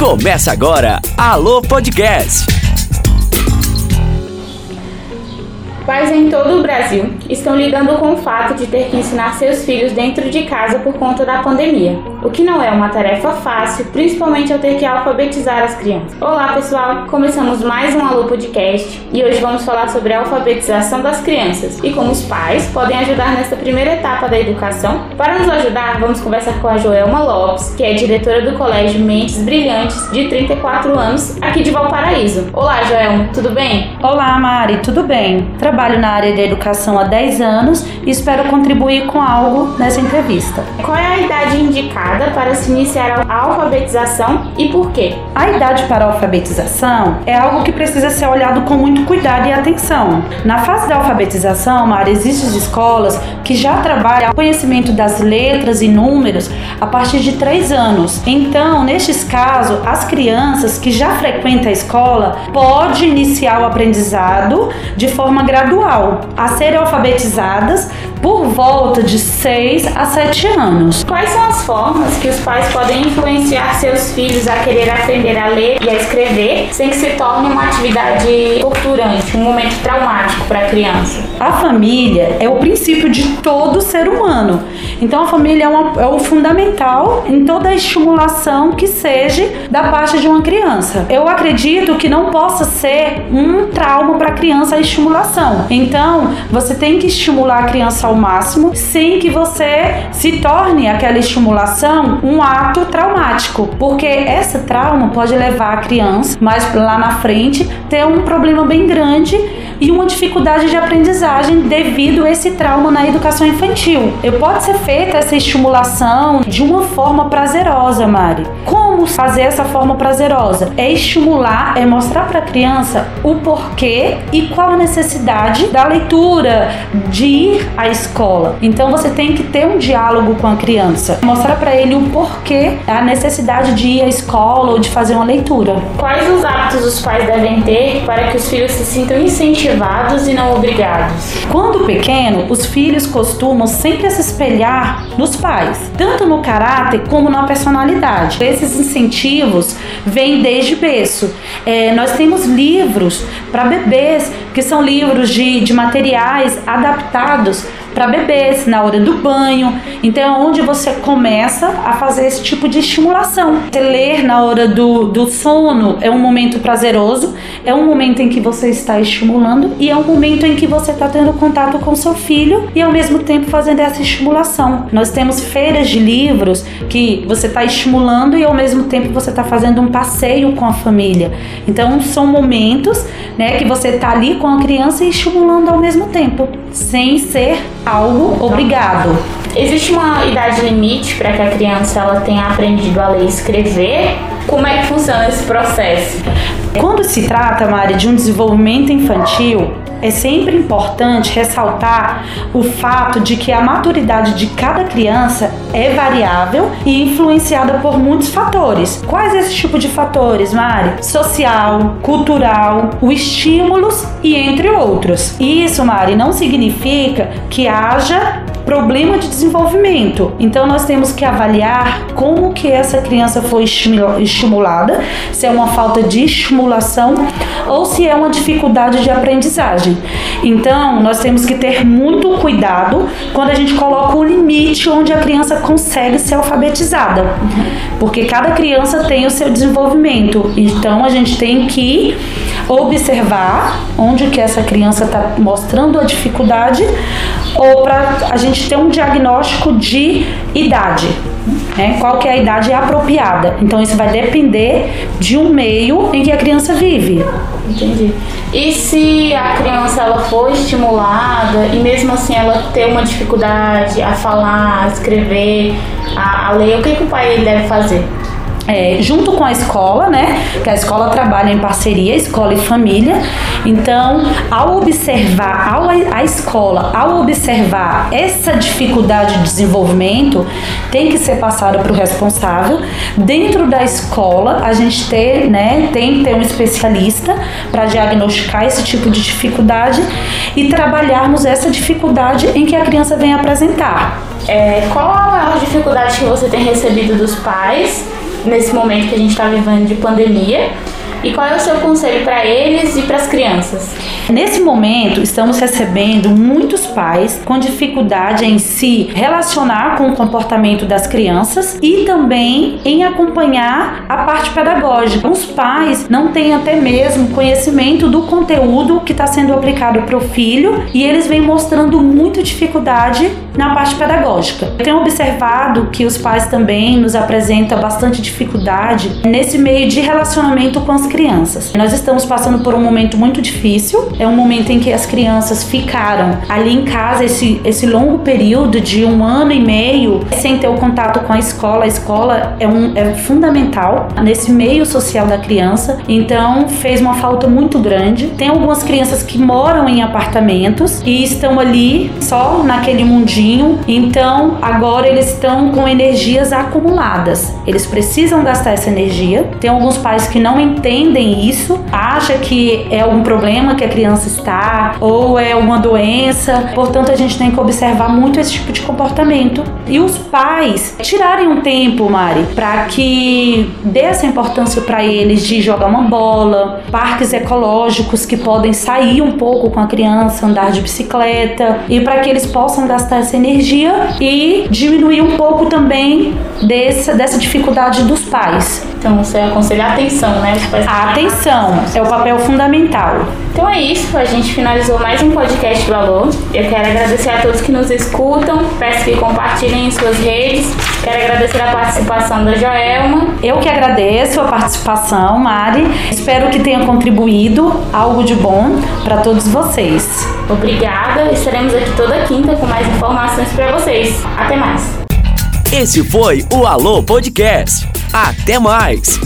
Começa agora, Alô Podcast. Pais em todo o Brasil estão lidando com o fato de ter que ensinar seus filhos dentro de casa por conta da pandemia, o que não é uma tarefa fácil, principalmente ao ter que alfabetizar as crianças. Olá pessoal, começamos mais um Alô Podcast e hoje vamos falar sobre a alfabetização das crianças e como os pais podem ajudar nesta primeira etapa da educação. Para nos ajudar, vamos conversar com a Joelma Lopes, que é diretora do Colégio Mentes Brilhantes, de 34 anos, aqui de Valparaíso. Olá Joelma, tudo bem? Olá Mari, tudo bem? Trabalho na área de educação há 10 anos e espero contribuir com algo nessa entrevista. Qual é a idade indicada para se iniciar a alfabetização e por quê? A idade para a alfabetização é algo que precisa ser olhado com muito cuidado e atenção. Na fase da alfabetização, Mari, existem escolas que já trabalham o conhecimento das letras e números a partir de 3 anos. Então, nestes casos, as crianças que já frequentam a escola podem iniciar o aprendizado de forma gradual gradual a serem alfabetizadas por volta de 6 a 7 anos. Quais são as formas que os pais podem influenciar seus filhos a querer aprender a ler e a escrever sem que se torne uma atividade torturante, um momento traumático para a criança? A família é o princípio de todo ser humano. Então a família é, uma, é o fundamental em toda a estimulação que seja da parte de uma criança. Eu acredito que não possa ser um trauma para a criança a estimulação. Então você tem que estimular a criança ao máximo, sem que você se torne aquela estimulação um ato traumático, porque essa trauma pode levar a criança, mais lá na frente, ter um problema bem grande e uma dificuldade de aprendizagem devido a esse trauma na educação infantil. Eu pode ser feita essa estimulação de uma forma prazerosa, Mari. Como fazer essa forma prazerosa? É estimular, é mostrar para a criança o porquê e qual a necessidade da leitura, de ir à escola. Então você tem que ter um diálogo com a criança, mostrar para ele o porquê, a necessidade de ir à escola ou de fazer uma leitura. Quais os hábitos os pais devem ter para que os filhos se sintam incentivados e não obrigados? Quando pequeno, os filhos costumam sempre se espelhar nos pais, tanto no caráter como na personalidade. Esses incentivos vêm desde berço. É, nós temos livros para bebês que são livros de, de materiais adaptados para bebês na hora do banho. Então é onde você começa a fazer esse tipo de estimulação. Você ler na hora do, do sono é um momento prazeroso, é um momento em que você está estimulando e é um momento em que você está tendo contato com seu filho e ao mesmo tempo fazendo essa estimulação. Nós temos feiras de livros que você está estimulando e ao mesmo tempo você está fazendo um passeio com a família. Então são momentos né, que você está ali com a criança e estimulando ao mesmo tempo, sem ser algo obrigado. Existe uma idade limite para que a criança ela tenha aprendido a ler e escrever? Como é que funciona esse processo? Quando se trata, Mari, de um desenvolvimento infantil, é sempre importante ressaltar o fato de que a maturidade de cada criança é variável e influenciada por muitos fatores. Quais esse tipo de fatores, Mari? Social, cultural, os estímulos e entre outros. Isso, Mari, não significa que haja problema de desenvolvimento. Então nós temos que avaliar como que essa criança foi estimulada, se é uma falta de estimulação ou se é uma dificuldade de aprendizagem. Então nós temos que ter muito cuidado quando a gente coloca o limite onde a criança consegue ser alfabetizada, porque cada criança tem o seu desenvolvimento. Então a gente tem que observar onde que essa criança está mostrando a dificuldade ou para a gente ter um diagnóstico de idade. Né? Qual que é a idade apropriada? Então isso vai depender de um meio em que a criança vive. Entendi. E se a criança ela for estimulada e mesmo assim ela ter uma dificuldade a falar, a escrever, a, a ler, o que, que o pai deve fazer? É, junto com a escola, né? Que a escola trabalha em parceria, escola e família. Então, ao observar, ao, a escola, ao observar essa dificuldade de desenvolvimento, tem que ser passada para o responsável. Dentro da escola, a gente ter, né, tem que ter um especialista para diagnosticar esse tipo de dificuldade e trabalharmos essa dificuldade em que a criança vem apresentar. É, qual a maior dificuldade que você tem recebido dos pais nesse momento que a gente está vivendo de pandemia? E qual é o seu conselho para eles e para as crianças? Nesse momento, estamos recebendo muitos pais com dificuldade em se relacionar com o comportamento das crianças e também em acompanhar a parte pedagógica. Os pais não têm até mesmo conhecimento do conteúdo que está sendo aplicado para o filho e eles vêm mostrando muita dificuldade na parte pedagógica. Eu tenho observado que os pais também nos apresentam bastante dificuldade nesse meio de relacionamento com as crianças. Nós estamos passando por um momento muito difícil, é um momento em que as crianças ficaram ali em casa esse, esse longo período de um ano e meio sem ter o contato com a escola. A escola é, um, é fundamental nesse meio social da criança, então fez uma falta muito grande. Tem algumas crianças que moram em apartamentos e estão ali só naquele mundinho, então agora eles estão com energias acumuladas. Eles precisam gastar essa energia. Tem alguns pais que não entendem isso, acha que é um problema que a criança está ou é uma doença. Portanto, a gente tem que observar muito esse tipo de comportamento. E os pais tirarem um tempo, Mari, para que dê essa importância para eles de jogar uma bola, parques ecológicos que podem sair um pouco com a criança, andar de bicicleta e para que eles possam gastar essa energia e diminuir um pouco também dessa, dessa dificuldade dos pais. Então você aconselha atenção, né? A atenção é o papel fundamental. Então é isso, a gente finalizou mais um podcast do Alô. Eu quero agradecer a todos que nos escutam, peço que compartilhem em suas redes. Quero agradecer a participação da Joelma. Eu que agradeço a participação, Mari. Espero que tenha contribuído algo de bom para todos vocês. Obrigada, estaremos aqui toda quinta com mais informações para vocês. Até mais. Esse foi o Alô Podcast. Até mais!